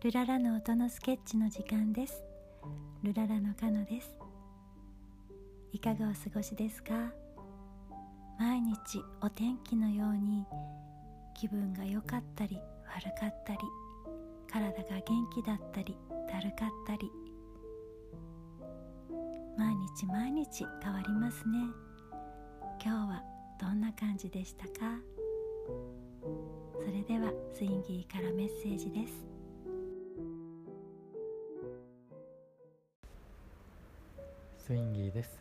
ルララの音のスケッチの時間です。ルララのカノです。いかがお過ごしですか？毎日お天気のように気分が良かったり悪かったり体が元気だったりだるかったり。毎日毎日変わりますね。今日はどんな感じでしたか？それではスインギーからメッセージです。スインギーです。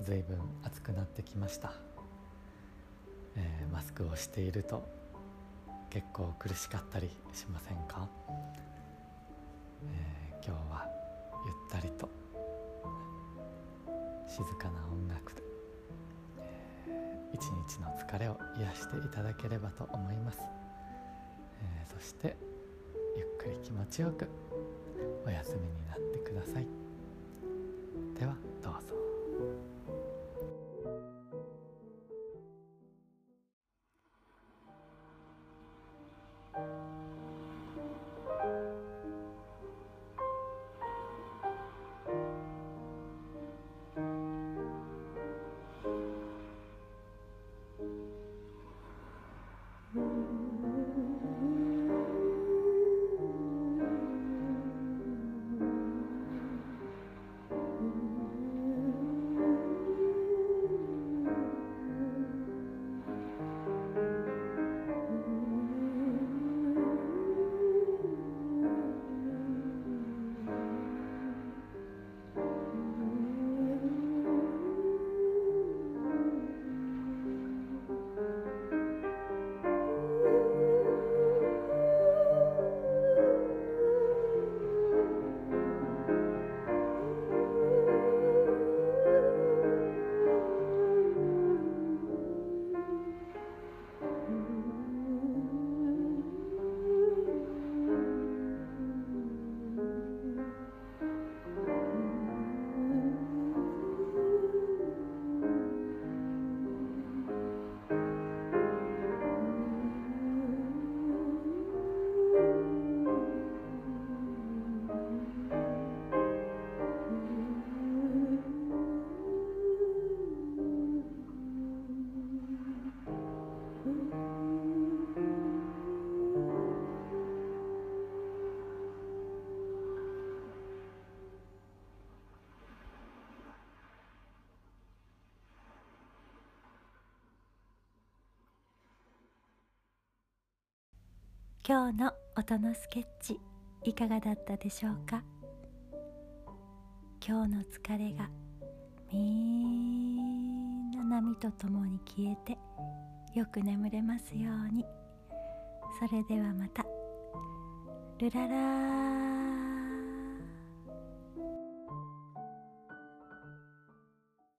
ずいぶん暑くなってきました、えー、マスクをしていると結構苦しかったりしませんか、えー、今日はゆったりと静かな音楽で、えー、一日の疲れを癒していただければと思います、えー、そしてゆっくり気持ちよくお休今日の音のスケッチいかがだったでしょうか？今日の疲れがみんな波とともに消えてよく眠れますように。それではまた。ルララ